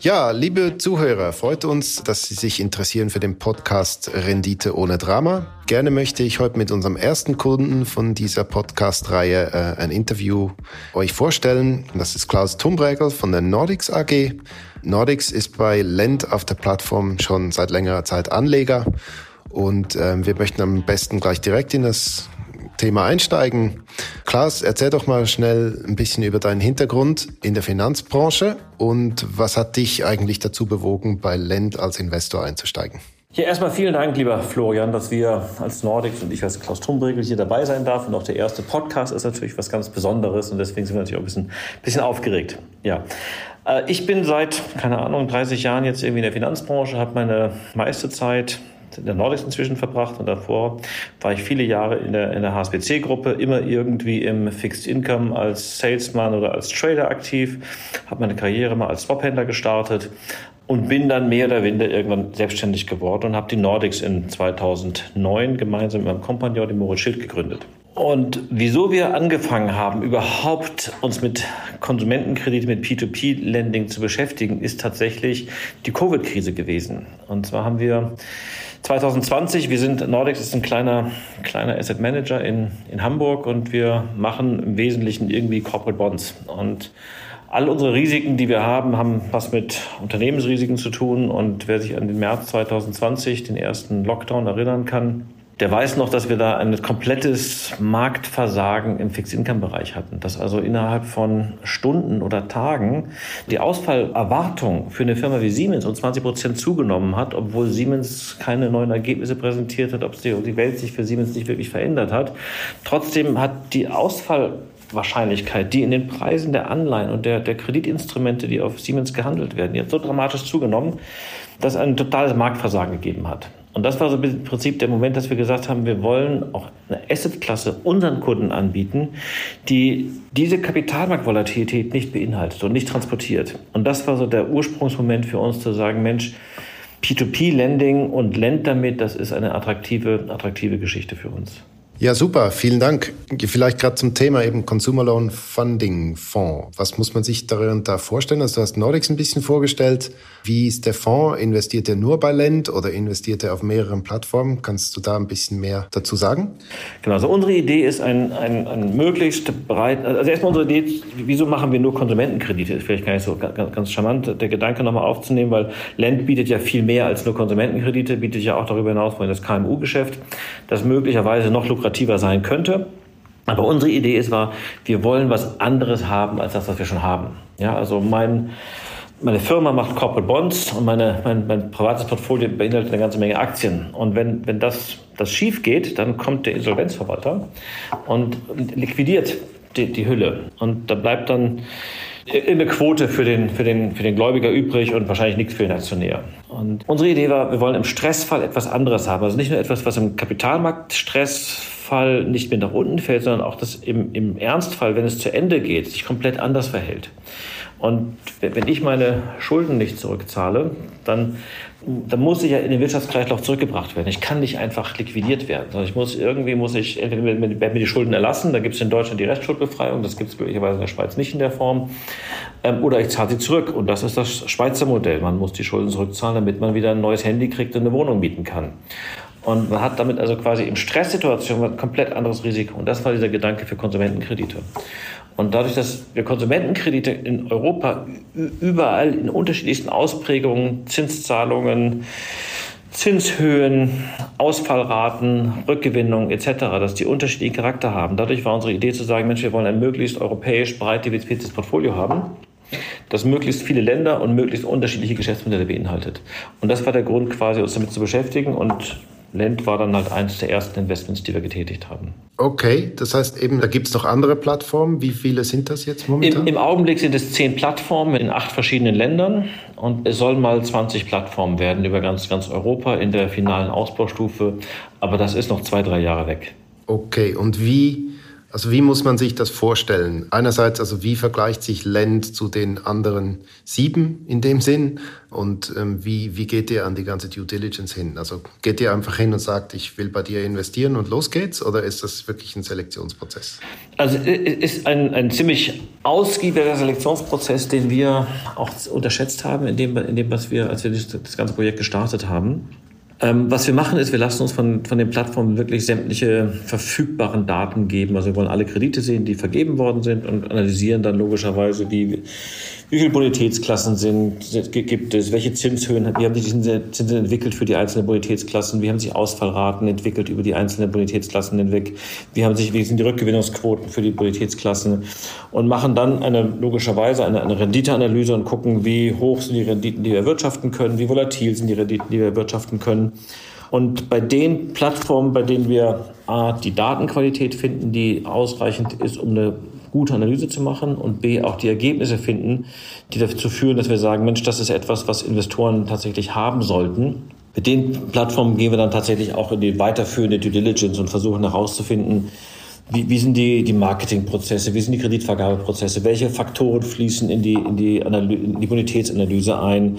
Ja, liebe Zuhörer, freut uns, dass Sie sich interessieren für den Podcast Rendite ohne Drama. Gerne möchte ich heute mit unserem ersten Kunden von dieser Podcast-Reihe äh, ein Interview euch vorstellen. Das ist Klaus Tumbregel von der Nordics AG. Nordics ist bei Lend auf der Plattform schon seit längerer Zeit Anleger und äh, wir möchten am besten gleich direkt in das Thema einsteigen. Klaus, erzähl doch mal schnell ein bisschen über deinen Hintergrund in der Finanzbranche und was hat dich eigentlich dazu bewogen, bei Lend als Investor einzusteigen? Ja, erstmal vielen Dank, lieber Florian, dass wir als Nordics und ich als Klaus Tumbregel hier dabei sein darf. Und auch der erste Podcast ist natürlich was ganz Besonderes und deswegen sind wir natürlich auch ein bisschen, bisschen aufgeregt. Ja, äh, ich bin seit, keine Ahnung, 30 Jahren jetzt irgendwie in der Finanzbranche, habe meine meiste Zeit in der Nordics inzwischen verbracht und davor war ich viele Jahre in der, in der HSBC-Gruppe, immer irgendwie im Fixed Income als Salesman oder als Trader aktiv, habe meine Karriere mal als Swaphändler gestartet und bin dann mehr oder weniger irgendwann selbstständig geworden und habe die Nordics in 2009 gemeinsam mit meinem Kompagnon, dem Moritz Schild, gegründet. Und wieso wir angefangen haben, überhaupt uns mit Konsumentenkredite, mit P2P-Lending zu beschäftigen, ist tatsächlich die Covid-Krise gewesen. Und zwar haben wir 2020, wir sind, Nordex ist ein kleiner, kleiner Asset Manager in, in Hamburg und wir machen im Wesentlichen irgendwie Corporate Bonds. Und all unsere Risiken, die wir haben, haben was mit Unternehmensrisiken zu tun. Und wer sich an den März 2020, den ersten Lockdown erinnern kann, der weiß noch, dass wir da ein komplettes Marktversagen im Fixed-Income-Bereich hatten. Dass also innerhalb von Stunden oder Tagen die Ausfallerwartung für eine Firma wie Siemens um 20 Prozent zugenommen hat, obwohl Siemens keine neuen Ergebnisse präsentiert hat, ob die Welt sich für Siemens nicht wirklich verändert hat. Trotzdem hat die Ausfallwahrscheinlichkeit, die in den Preisen der Anleihen und der, der Kreditinstrumente, die auf Siemens gehandelt werden, jetzt so dramatisch zugenommen, dass es ein totales Marktversagen gegeben hat. Und das war so im Prinzip der Moment, dass wir gesagt haben, wir wollen auch eine Assetklasse unseren Kunden anbieten, die diese Kapitalmarktvolatilität nicht beinhaltet und nicht transportiert. Und das war so der Ursprungsmoment für uns zu sagen, Mensch, P2P-Lending und Lend damit, das ist eine attraktive, attraktive Geschichte für uns. Ja, super, vielen Dank. Vielleicht gerade zum Thema eben Consumer Loan Funding Fonds. Was muss man sich darunter vorstellen? Also du hast Nordics ein bisschen vorgestellt. Wie ist der Fonds? Investiert er nur bei Lend oder investiert er auf mehreren Plattformen? Kannst du da ein bisschen mehr dazu sagen? Genau, also unsere Idee ist ein, ein, ein möglichst breit, also erstmal unsere Idee, wieso machen wir nur Konsumentenkredite? Ist vielleicht gar nicht so ganz, ganz charmant, der Gedanke nochmal aufzunehmen, weil Lend bietet ja viel mehr als nur Konsumentenkredite, bietet ja auch darüber hinaus das KMU-Geschäft, das möglicherweise noch lukrativer lukrativer sein könnte. Aber unsere Idee ist war, wir wollen was anderes haben als das, was wir schon haben. Ja, also mein, meine Firma macht Corporate Bonds und meine, mein, mein privates Portfolio beinhaltet eine ganze Menge Aktien. Und wenn, wenn das, das schief geht, dann kommt der Insolvenzverwalter und liquidiert die, die Hülle. Und da bleibt dann eine Quote für den, für, den, für den Gläubiger übrig und wahrscheinlich nichts für den Aktionär. Und unsere Idee war, wir wollen im Stressfall etwas anderes haben. Also nicht nur etwas, was im Kapitalmarktstress Ernstfall nicht mehr nach unten fällt, sondern auch das im, im Ernstfall, wenn es zu Ende geht, sich komplett anders verhält. Und wenn ich meine Schulden nicht zurückzahle, dann, dann muss ich ja in den Wirtschaftskreislauf zurückgebracht werden. Ich kann nicht einfach liquidiert werden, sondern ich muss irgendwie muss ich entweder mir, mir die Schulden erlassen, da gibt es in Deutschland die Restschuldbefreiung, das gibt es glücklicherweise in der Schweiz nicht in der Form, ähm, oder ich zahle sie zurück. Und das ist das Schweizer Modell. Man muss die Schulden zurückzahlen, damit man wieder ein neues Handy kriegt und eine Wohnung mieten kann. Und man hat damit also quasi in Stresssituationen ein komplett anderes Risiko. Und das war dieser Gedanke für Konsumentenkredite. Und dadurch, dass wir Konsumentenkredite in Europa überall in unterschiedlichsten Ausprägungen, Zinszahlungen, Zinshöhen, Ausfallraten, Rückgewinnung etc., dass die unterschiedlichen Charakter haben. Dadurch war unsere Idee zu sagen, Mensch, wir wollen ein möglichst europäisch breit diversifiziertes Portfolio haben, das möglichst viele Länder und möglichst unterschiedliche Geschäftsmodelle beinhaltet. Und das war der Grund, quasi uns damit zu beschäftigen und Lend war dann halt eines der ersten Investments, die wir getätigt haben. Okay, das heißt eben, da gibt es noch andere Plattformen. Wie viele sind das jetzt momentan? Im, Im, Augenblick sind es zehn Plattformen in acht verschiedenen Ländern und es sollen mal 20 Plattformen werden über ganz, ganz Europa in der finalen Ausbaustufe. Aber das ist noch zwei, drei Jahre weg. Okay, und wie Also wie muss man sich das vorstellen? Einerseits, also wie vergleicht sich Lend zu den anderen sieben in dem Sinn? Und ähm, wie, wie geht ihr an die ganze Due Diligence hin? Also geht ihr einfach hin und sagt, ich will bei dir investieren und los geht's? Oder ist das wirklich ein Selektionsprozess? Also ist ein, ein ziemlich ausgiebiger Selektionsprozess, den wir auch unterschätzt haben, in dem, in dem was wir, als wir das ganze Projekt gestartet haben. Ähm, was wir machen ist, wir lassen uns von, von den Plattformen wirklich sämtliche verfügbaren Daten geben. Also wir wollen alle Kredite sehen, die vergeben worden sind und analysieren dann logischerweise, wie, wie viele Bonitätsklassen sind, gibt es, welche Zinshöhen, wie haben sich diese Zinsen entwickelt für die einzelnen Bonitätsklassen, wie haben sich Ausfallraten entwickelt über die einzelnen Bonitätsklassen hinweg, wie haben sich, wie sind die Rückgewinnungsquoten für die Bonitätsklassen? Und machen dann eine, logischerweise eine, eine Renditeanalyse und gucken, wie hoch sind die Renditen, die wir erwirtschaften können, wie volatil sind die Renditen, die wir erwirtschaften können. Und bei den Plattformen, bei denen wir A, die Datenqualität finden, die ausreichend ist, um eine gute Analyse zu machen und B, auch die Ergebnisse finden, die dazu führen, dass wir sagen, Mensch, das ist etwas, was Investoren tatsächlich haben sollten. Mit den Plattformen gehen wir dann tatsächlich auch in die weiterführende Due Diligence und versuchen herauszufinden, wie, wie sind die, die Marketingprozesse, wie sind die Kreditvergabeprozesse, welche Faktoren fließen in die, in die, in die Bonitätsanalyse ein,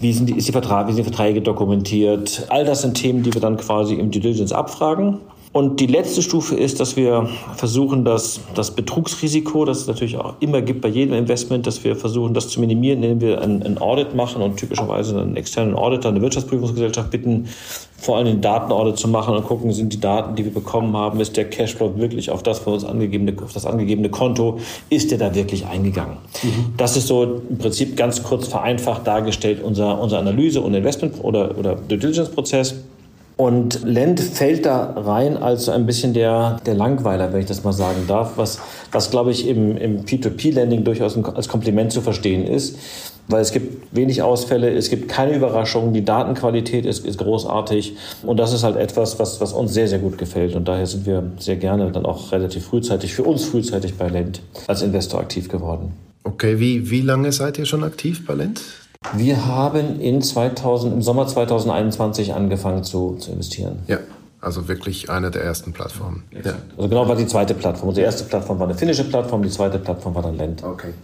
wie sind, die, ist die Vertrag, wie sind die Verträge dokumentiert. All das sind Themen, die wir dann quasi im Due Diligence abfragen und die letzte Stufe ist, dass wir versuchen, das, das Betrugsrisiko, das es natürlich auch immer gibt bei jedem Investment, dass wir versuchen, das zu minimieren, indem wir ein, ein Audit machen und typischerweise einen externen Auditor, eine Wirtschaftsprüfungsgesellschaft bitten, vor allem den Datenaudit zu machen und gucken, sind die Daten, die wir bekommen haben, ist der Cashflow wirklich auf das von uns angegebene, auf das angegebene Konto, ist der da wirklich eingegangen? Mhm. Das ist so im Prinzip ganz kurz vereinfacht dargestellt unser, unser Analyse- und Investment- oder, oder Due Diligence-Prozess. Und Lend fällt da rein als so ein bisschen der, der Langweiler, wenn ich das mal sagen darf, was, was glaube ich im, im P2P-Lending durchaus als Kompliment zu verstehen ist, weil es gibt wenig Ausfälle, es gibt keine Überraschungen, die Datenqualität ist, ist großartig und das ist halt etwas, was, was uns sehr, sehr gut gefällt und daher sind wir sehr gerne dann auch relativ frühzeitig, für uns frühzeitig bei Lend als Investor aktiv geworden. Okay, wie, wie lange seid ihr schon aktiv bei Lend? Wir haben in 2000, im Sommer 2021 angefangen zu, zu investieren. Ja, also wirklich eine der ersten Plattformen. Ja. Also genau war die zweite Plattform. Unsere erste Plattform war eine finnische Plattform, die zweite Plattform war dann Lend. Okay.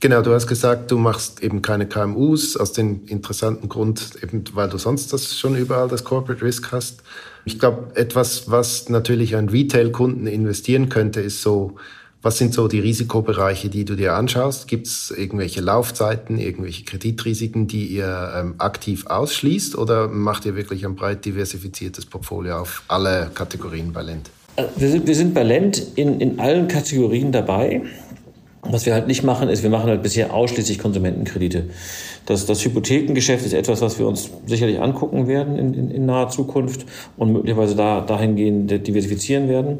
Genau, du hast gesagt, du machst eben keine KMUs aus dem interessanten Grund, eben weil du sonst das schon überall das Corporate Risk hast. Ich glaube, etwas, was natürlich ein Retail-Kunden investieren könnte, ist so was sind so die Risikobereiche, die du dir anschaust? Gibt es irgendwelche Laufzeiten, irgendwelche Kreditrisiken, die ihr ähm, aktiv ausschließt oder macht ihr wirklich ein breit diversifiziertes Portfolio auf alle Kategorien bei Lend? Äh, wir sind, wir sind bei Lend in, in allen Kategorien dabei. Was wir halt nicht machen, ist, wir machen halt bisher ausschließlich Konsumentenkredite. Das, das Hypothekengeschäft ist etwas, was wir uns sicherlich angucken werden in, in, in naher Zukunft und möglicherweise da, dahingehend diversifizieren werden.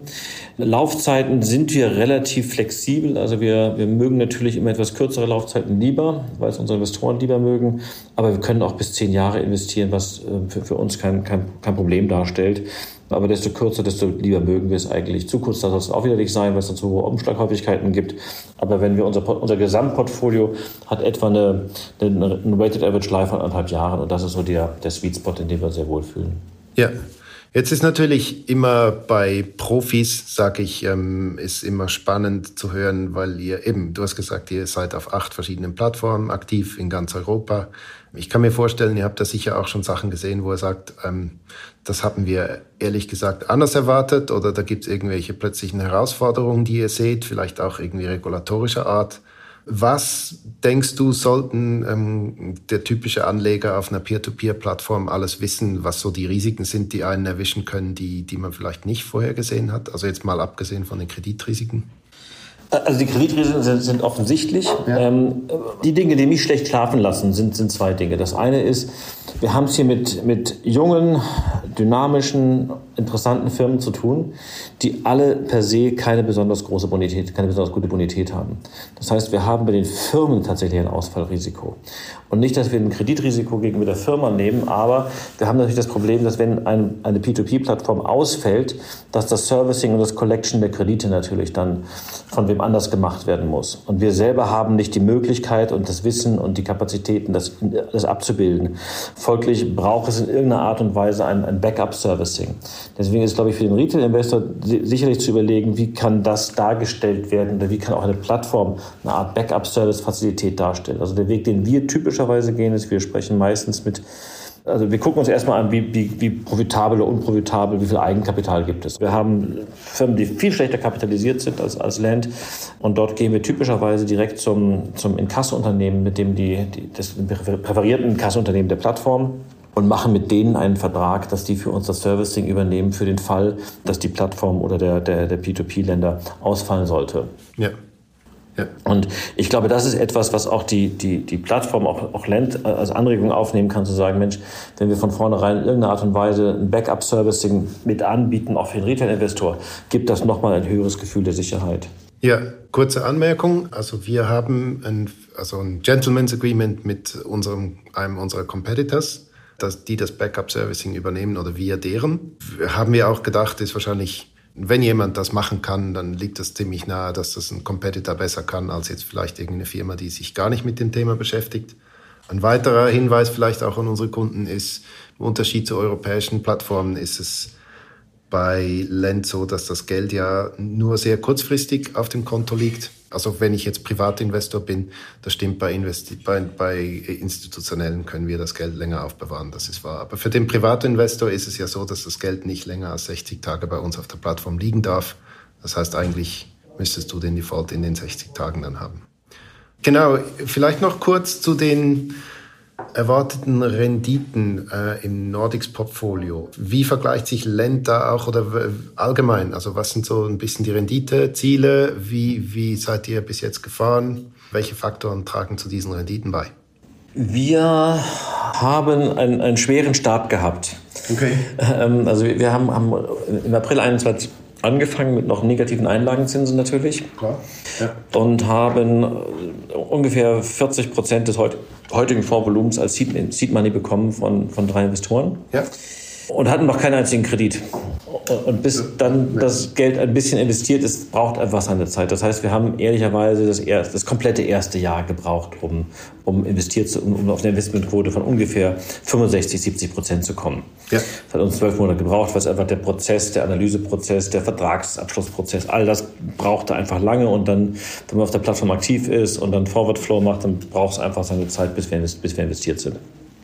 Laufzeiten sind wir relativ flexibel. Also wir, wir mögen natürlich immer etwas kürzere Laufzeiten lieber, weil es unsere Investoren lieber mögen. Aber wir können auch bis zehn Jahre investieren, was äh, für, für uns kein, kein, kein Problem darstellt. Aber desto kürzer, desto lieber mögen wir es eigentlich. Zu kurz soll es auch wieder nicht sein, weil es zu hohe Umschlaghäufigkeiten gibt. Aber wenn wir unser, unser Gesamtportfolio hat etwa eine, eine, eine Weighted Average Life von anderthalb Jahren und das ist so der, der Sweet Spot, in dem wir uns sehr wohlfühlen. Ja. Jetzt ist natürlich immer bei Profis, sage ich, ähm, ist immer spannend zu hören, weil ihr eben, du hast gesagt, ihr seid auf acht verschiedenen Plattformen aktiv in ganz Europa. Ich kann mir vorstellen, ihr habt da sicher auch schon Sachen gesehen, wo er sagt, ähm, das hatten wir ehrlich gesagt anders erwartet oder da gibt es irgendwelche plötzlichen Herausforderungen, die ihr seht, vielleicht auch irgendwie regulatorischer Art. Was denkst du, sollten ähm, der typische Anleger auf einer Peer-to-Peer-Plattform alles wissen, was so die Risiken sind, die einen erwischen können, die, die man vielleicht nicht vorher gesehen hat? Also jetzt mal abgesehen von den Kreditrisiken. Also die Kreditrisiken sind, sind offensichtlich. Ja. Ähm, die Dinge, die mich schlecht schlafen lassen, sind, sind zwei Dinge. Das eine ist, wir haben es hier mit, mit jungen, dynamischen, interessanten Firmen zu tun, die alle per se keine besonders große Bonität, keine besonders gute Bonität haben. Das heißt, wir haben bei den Firmen tatsächlich ein Ausfallrisiko. Und nicht, dass wir ein Kreditrisiko gegenüber der Firma nehmen, aber wir haben natürlich das Problem, dass wenn ein, eine P2P-Plattform ausfällt, dass das Servicing und das Collection der Kredite natürlich dann von wem Unternehmen anders gemacht werden muss. Und wir selber haben nicht die Möglichkeit und das Wissen und die Kapazitäten, das, das abzubilden. Folglich braucht es in irgendeiner Art und Weise ein, ein Backup-Servicing. Deswegen ist, glaube ich, für den Retail-Investor sicherlich zu überlegen, wie kann das dargestellt werden oder wie kann auch eine Plattform eine Art Backup-Service-Fazilität darstellen. Also der Weg, den wir typischerweise gehen, ist, wir sprechen meistens mit also wir gucken uns erstmal an, wie, wie, wie profitabel oder unprofitabel, wie viel Eigenkapital gibt es. Wir haben Firmen, die viel schlechter kapitalisiert sind als, als Land. Und dort gehen wir typischerweise direkt zum, zum Inkasso-Unternehmen, mit dem die, die das präferierten Inkasso-Unternehmen der Plattform und machen mit denen einen Vertrag, dass die für uns das Servicing übernehmen für den Fall, dass die Plattform oder der, der, der P2P-Länder ausfallen sollte. Ja. Ja. Und ich glaube, das ist etwas, was auch die, die, die Plattform, auch, auch Land als Anregung aufnehmen kann, zu sagen, Mensch, wenn wir von vornherein in irgendeiner Art und Weise ein Backup-Servicing mit anbieten, auch für den Retail-Investor, gibt das nochmal ein höheres Gefühl der Sicherheit. Ja, kurze Anmerkung. Also wir haben ein, also ein Gentleman's Agreement mit unserem, einem unserer Competitors, dass die das Backup-Servicing übernehmen oder wir deren. Haben wir auch gedacht, ist wahrscheinlich wenn jemand das machen kann, dann liegt das ziemlich nahe, dass das ein Competitor besser kann als jetzt vielleicht irgendeine Firma, die sich gar nicht mit dem Thema beschäftigt. Ein weiterer Hinweis vielleicht auch an unsere Kunden ist, im Unterschied zu europäischen Plattformen ist es bei Lend so, dass das Geld ja nur sehr kurzfristig auf dem Konto liegt. Also wenn ich jetzt Privatinvestor bin, das stimmt, bei, Investi bei, bei institutionellen können wir das Geld länger aufbewahren, das ist wahr. Aber für den Privatinvestor ist es ja so, dass das Geld nicht länger als 60 Tage bei uns auf der Plattform liegen darf. Das heißt, eigentlich müsstest du den Default in den 60 Tagen dann haben. Genau, vielleicht noch kurz zu den erwarteten Renditen äh, im Nordics Portfolio. Wie vergleicht sich Lend da auch oder allgemein? Also was sind so ein bisschen die Renditeziele? Wie, wie seid ihr bis jetzt gefahren? Welche Faktoren tragen zu diesen Renditen bei? Wir haben einen, einen schweren Start gehabt. Okay. Ähm, also wir haben, haben im April 21 angefangen mit noch negativen Einlagenzinsen natürlich. Klar. Ja. Und haben äh, ungefähr 40 Prozent des heutigen Fondsvolumens als Seed Money bekommen von, von drei Investoren. Ja und hatten noch keinen einzigen Kredit. Und bis dann das Geld ein bisschen investiert ist, braucht einfach seine Zeit. Das heißt, wir haben ehrlicherweise das, erste, das komplette erste Jahr gebraucht, um, um investiert zu, um, um auf eine Investmentquote von ungefähr 65, 70 Prozent zu kommen. Ja. Das hat uns zwölf Monate gebraucht, weil es einfach der Prozess, der Analyseprozess, der Vertragsabschlussprozess, all das brauchte einfach lange. Und dann, wenn man auf der Plattform aktiv ist und dann Forward Flow macht, dann braucht es einfach seine Zeit, bis wir, bis wir investiert sind.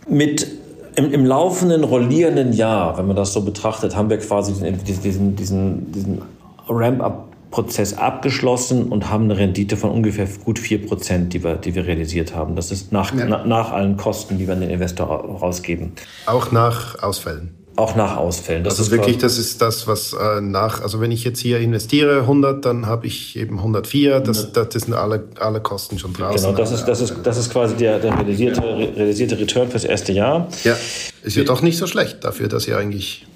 Mit im, im laufenden, rollierenden Jahr, wenn man das so betrachtet, haben wir quasi diesen, diesen, diesen Ramp-up-Prozess abgeschlossen und haben eine Rendite von ungefähr gut 4%, die wir, die wir realisiert haben. Das ist nach, ja. na, nach allen Kosten, die wir an den Investor rausgeben. Auch nach Ausfällen? Auch nach Ausfällen. Das also ist wirklich, das ist das, was äh, nach, also wenn ich jetzt hier investiere 100, dann habe ich eben 104, das, das, das sind alle, alle Kosten schon draußen. Genau, das ist, das ist, das ist quasi der, der realisierte, realisierte Return fürs erste Jahr. Ja, ist ja doch nicht so schlecht dafür, dass ihr eigentlich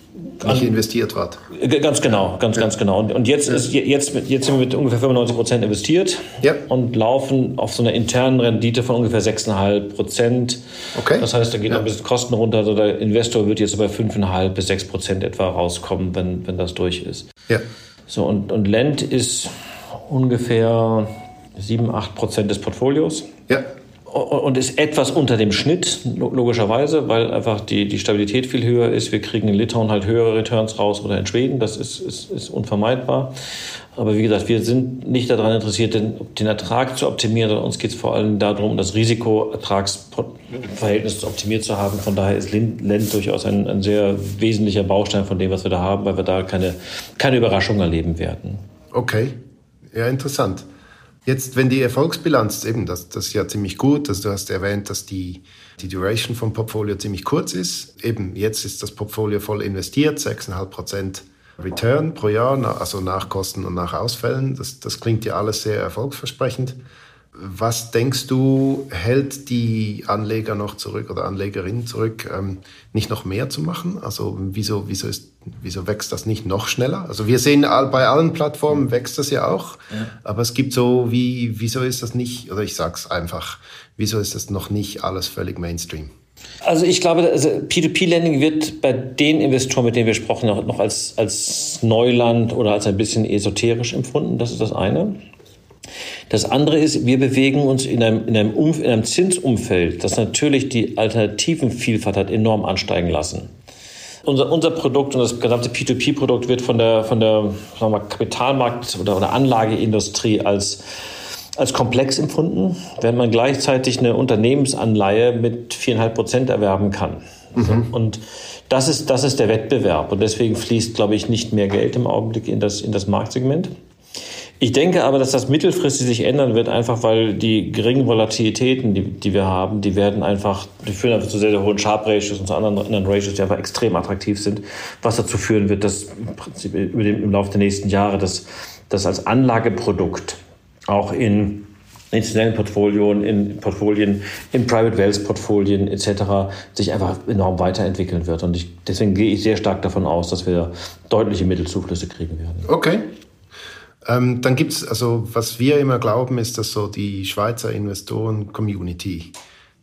nicht investiert wart. Ganz genau, ganz, ja. ganz genau. Und jetzt, ist, jetzt, jetzt sind wir mit ungefähr 95 Prozent investiert ja. und laufen auf so einer internen Rendite von ungefähr 6,5 Prozent. Okay. Das heißt, da geht ja. noch ein bisschen Kosten runter. Also der Investor wird jetzt bei 5,5 bis 6 Prozent etwa rauskommen, wenn, wenn das durch ist. Ja. So, und, und Lend ist ungefähr 7, 8 Prozent des Portfolios. Ja und ist etwas unter dem Schnitt, logischerweise, weil einfach die, die Stabilität viel höher ist. Wir kriegen in Litauen halt höhere Returns raus oder in Schweden, das ist, ist, ist unvermeidbar. Aber wie gesagt, wir sind nicht daran interessiert, den, den Ertrag zu optimieren, uns geht es vor allem darum, das Risiko-Ertragsverhältnis optimiert zu haben. Von daher ist Lend durchaus ein, ein sehr wesentlicher Baustein von dem, was wir da haben, weil wir da keine, keine Überraschung erleben werden. Okay, ja, interessant. Jetzt, wenn die Erfolgsbilanz, eben, das, das ist ja ziemlich gut, also du hast erwähnt, dass die, die Duration vom Portfolio ziemlich kurz ist. Eben, jetzt ist das Portfolio voll investiert, 6,5 Prozent Return pro Jahr, also nach Kosten und nach Ausfällen. Das, das klingt ja alles sehr erfolgsversprechend. Was denkst du, hält die Anleger noch zurück oder Anlegerinnen zurück, ähm, nicht noch mehr zu machen? Also wieso, wieso, ist, wieso wächst das nicht noch schneller? Also wir sehen, bei allen Plattformen wächst das ja auch, ja. aber es gibt so, wie, wieso ist das nicht, oder ich sag's einfach, wieso ist das noch nicht alles völlig Mainstream? Also ich glaube, also P2P-Lending wird bei den Investoren, mit denen wir gesprochen haben, noch als, als Neuland oder als ein bisschen esoterisch empfunden. Das ist das eine. Das andere ist, wir bewegen uns in einem, in einem, Umf in einem Zinsumfeld, das natürlich die Alternativenvielfalt hat enorm ansteigen lassen. Unser, unser Produkt und das gesamte P2P-Produkt wird von der, von der sagen wir, Kapitalmarkt- oder, oder Anlageindustrie als als komplex empfunden, während man gleichzeitig eine Unternehmensanleihe mit viereinhalb Prozent erwerben kann. Mhm. Und das ist, das ist der Wettbewerb. Und deswegen fließt, glaube ich, nicht mehr Geld im Augenblick in das, in das Marktsegment. Ich denke aber, dass das mittelfristig sich ändern wird, einfach weil die geringen Volatilitäten, die, die wir haben, die werden einfach, die führen einfach zu sehr, sehr hohen Sharp Ratios und zu anderen, anderen Ratios, die einfach extrem attraktiv sind, was dazu führen wird, dass im Prinzip über den, im Laufe der nächsten Jahre das, das als Anlageprodukt auch in institutionellen Portfolien, in Portfolien, in Private Wealth Portfolien etc. sich einfach enorm weiterentwickeln wird. Und ich, deswegen gehe ich sehr stark davon aus, dass wir deutliche Mittelzuflüsse kriegen werden. Okay. Ähm, dann gibt es, also was wir immer glauben, ist, dass so die Schweizer Investoren-Community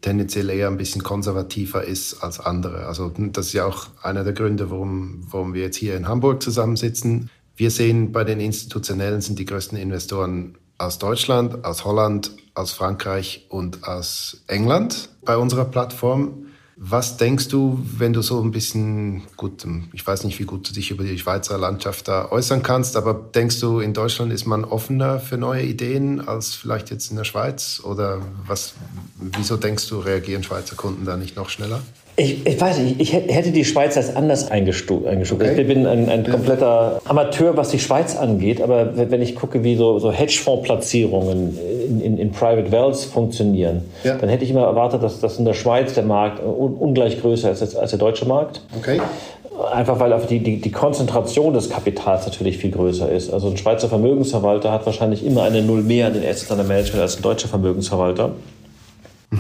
tendenziell eher ein bisschen konservativer ist als andere. Also das ist ja auch einer der Gründe, warum, warum wir jetzt hier in Hamburg zusammensitzen. Wir sehen, bei den Institutionellen sind die größten Investoren aus Deutschland, aus Holland, aus Frankreich und aus England bei unserer Plattform. Was denkst du, wenn du so ein bisschen, gut, ich weiß nicht, wie gut du dich über die Schweizer Landschaft da äußern kannst, aber denkst du, in Deutschland ist man offener für neue Ideen als vielleicht jetzt in der Schweiz? Oder was, wieso denkst du, reagieren Schweizer Kunden da nicht noch schneller? Ich, ich weiß nicht, ich hätte die Schweiz als anders eingestuft. Okay. Ich bin ein, ein kompletter Amateur, was die Schweiz angeht, aber wenn ich gucke, wie so, so Hedgefonds-Platzierungen in, in, in, Private Wealth funktionieren, ja. dann hätte ich immer erwartet, dass, dass in der Schweiz der Markt un, ungleich größer ist als der deutsche Markt. Okay. Einfach weil die, die, die Konzentration des Kapitals natürlich viel größer ist. Also ein Schweizer Vermögensverwalter hat wahrscheinlich immer eine Null mehr an den Assets under Management als ein deutscher Vermögensverwalter.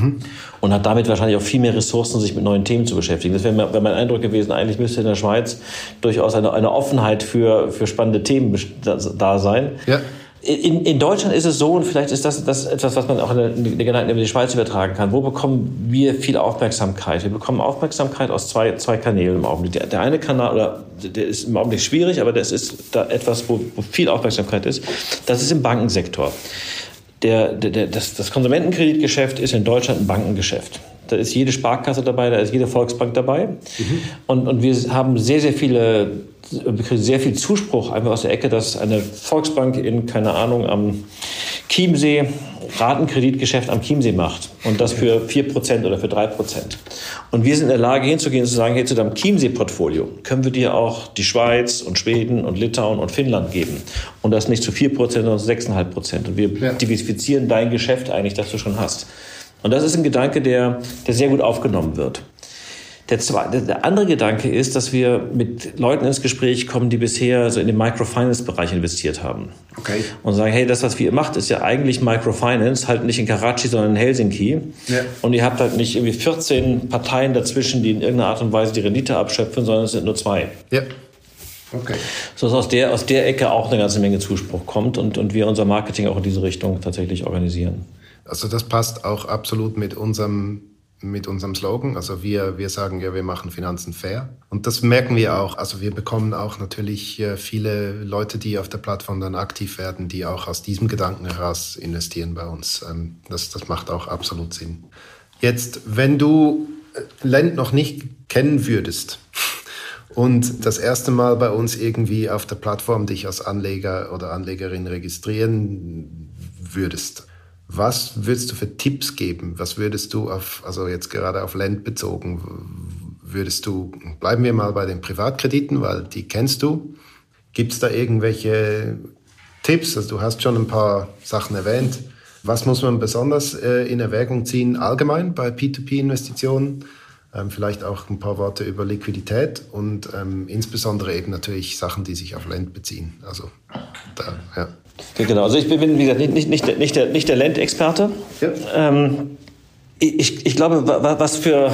Mhm. Und hat damit wahrscheinlich auch viel mehr Ressourcen, sich mit neuen Themen zu beschäftigen. Das wäre mein Eindruck gewesen, eigentlich müsste in der Schweiz durchaus eine, eine Offenheit für, für spannende Themen da sein. Ja. In, in Deutschland ist es so, und vielleicht ist das, das etwas, was man auch in der, in der Gedanken über die Schweiz übertragen kann. Wo bekommen wir viel Aufmerksamkeit? Wir bekommen Aufmerksamkeit aus zwei, zwei Kanälen im Augenblick. Der, der eine Kanal, oder der ist im Augenblick schwierig, aber das ist da etwas, wo, wo viel Aufmerksamkeit ist. Das ist im Bankensektor der, der, das, das Konsumentenkreditgeschäft ist in Deutschland ein Bankengeschäft. Da ist jede Sparkasse dabei, da ist jede Volksbank dabei. Mhm. Und, und wir haben sehr, sehr viele, sehr viel Zuspruch einfach aus der Ecke, dass eine Volksbank in, keine Ahnung, am Chiemsee Ratenkreditgeschäft am Chiemsee macht und das für 4% oder für 3%. Und wir sind in der Lage hinzugehen und zu sagen, hey, zu deinem Chiemsee-Portfolio können wir dir auch die Schweiz und Schweden und Litauen und Finnland geben. Und das nicht zu 4%, sondern zu 6,5%. Und wir ja. diversifizieren dein Geschäft eigentlich, das du schon hast. Und das ist ein Gedanke, der, der sehr gut aufgenommen wird. Der, zweite, der andere Gedanke ist, dass wir mit Leuten ins Gespräch kommen, die bisher so in den Microfinance-Bereich investiert haben. Okay. Und sagen, hey, das, was ihr macht, ist ja eigentlich Microfinance, halt nicht in Karachi, sondern in Helsinki. Ja. Und ihr habt halt nicht irgendwie 14 Parteien dazwischen, die in irgendeiner Art und Weise die Rendite abschöpfen, sondern es sind nur zwei. Ja. Okay. So dass aus der, aus der Ecke auch eine ganze Menge Zuspruch kommt und, und wir unser Marketing auch in diese Richtung tatsächlich organisieren. Also das passt auch absolut mit unserem mit unserem Slogan. Also wir, wir sagen ja, wir machen Finanzen fair. Und das merken wir auch. Also wir bekommen auch natürlich äh, viele Leute, die auf der Plattform dann aktiv werden, die auch aus diesem Gedanken heraus investieren bei uns. Ähm, das, das macht auch absolut Sinn. Jetzt, wenn du äh, Lend noch nicht kennen würdest und das erste Mal bei uns irgendwie auf der Plattform dich als Anleger oder Anlegerin registrieren würdest, was würdest du für Tipps geben? Was würdest du auf, also jetzt gerade auf Land bezogen, würdest du, bleiben wir mal bei den Privatkrediten, weil die kennst du. Gibt es da irgendwelche Tipps? Also du hast schon ein paar Sachen erwähnt. Was muss man besonders äh, in Erwägung ziehen, allgemein bei P2P-Investitionen? Ähm, vielleicht auch ein paar Worte über Liquidität und ähm, insbesondere eben natürlich Sachen, die sich auf Land beziehen. Also da, ja. Genau, also ich bin, wie gesagt, nicht, nicht, nicht, nicht der, nicht der Land-Experte. Ja. Ähm, ich, ich glaube, was für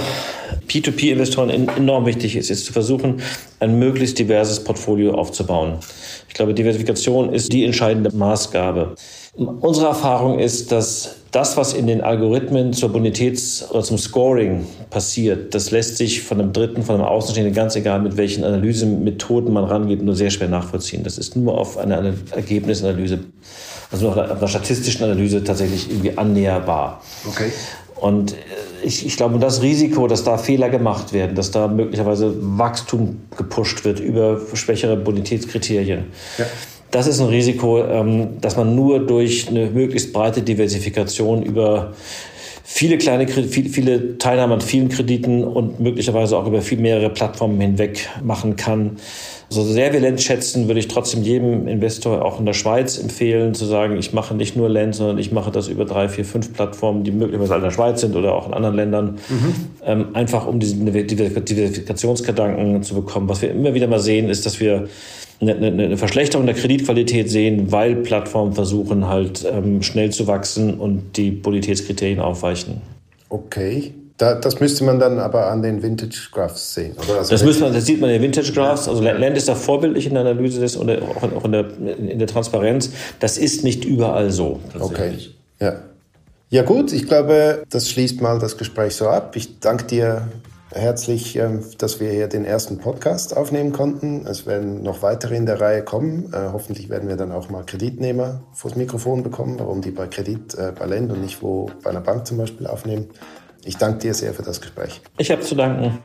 P2P-Investoren enorm wichtig ist, ist zu versuchen, ein möglichst diverses Portfolio aufzubauen. Ich glaube, Diversifikation ist die entscheidende Maßgabe. Unsere Erfahrung ist, dass das, was in den Algorithmen zur Bonitäts- oder zum Scoring passiert, das lässt sich von einem Dritten, von einem Außenstehenden, ganz egal mit welchen Analysemethoden man rangeht, nur sehr schwer nachvollziehen. Das ist nur auf eine, eine Ergebnisanalyse also nach einer statistischen Analyse tatsächlich irgendwie annäherbar. Okay. Und ich, ich glaube, das Risiko, dass da Fehler gemacht werden, dass da möglicherweise Wachstum gepusht wird über schwächere Bonitätskriterien, ja. Das ist ein Risiko, ähm, dass man nur durch eine möglichst breite Diversifikation über viele kleine, viele Teilnahme an vielen Krediten und möglicherweise auch über viel mehrere Plattformen hinweg machen kann. So sehr wir Lend schätzen, würde ich trotzdem jedem Investor auch in der Schweiz empfehlen, zu sagen, ich mache nicht nur Lend, sondern ich mache das über drei, vier, fünf Plattformen, die möglicherweise in der Schweiz sind oder auch in anderen Ländern, mhm. ähm, einfach um diesen Diversifikationsgedanken zu bekommen. Was wir immer wieder mal sehen, ist, dass wir eine, eine, eine Verschlechterung der Kreditqualität sehen, weil Plattformen versuchen halt ähm, schnell zu wachsen und die Bonitätskriterien aufweichen. Okay. Da, das müsste man dann aber an den Vintage Graphs sehen, oder? Also das, müsste man, das sieht man in den Vintage Graphs. Also Land ist da vorbildlich in der Analyse des und auch in der, in der Transparenz. Das ist nicht überall so. Okay. Ja. Ja gut, ich glaube, das schließt mal das Gespräch so ab. Ich danke dir herzlich, ähm, dass wir hier den ersten Podcast aufnehmen konnten. Es werden noch weitere in der Reihe kommen. Äh, hoffentlich werden wir dann auch mal Kreditnehmer vors Mikrofon bekommen, warum die bei Kredit äh, bei Lend und nicht wo bei einer Bank zum Beispiel aufnehmen. Ich danke dir sehr für das Gespräch. Ich habe zu danken.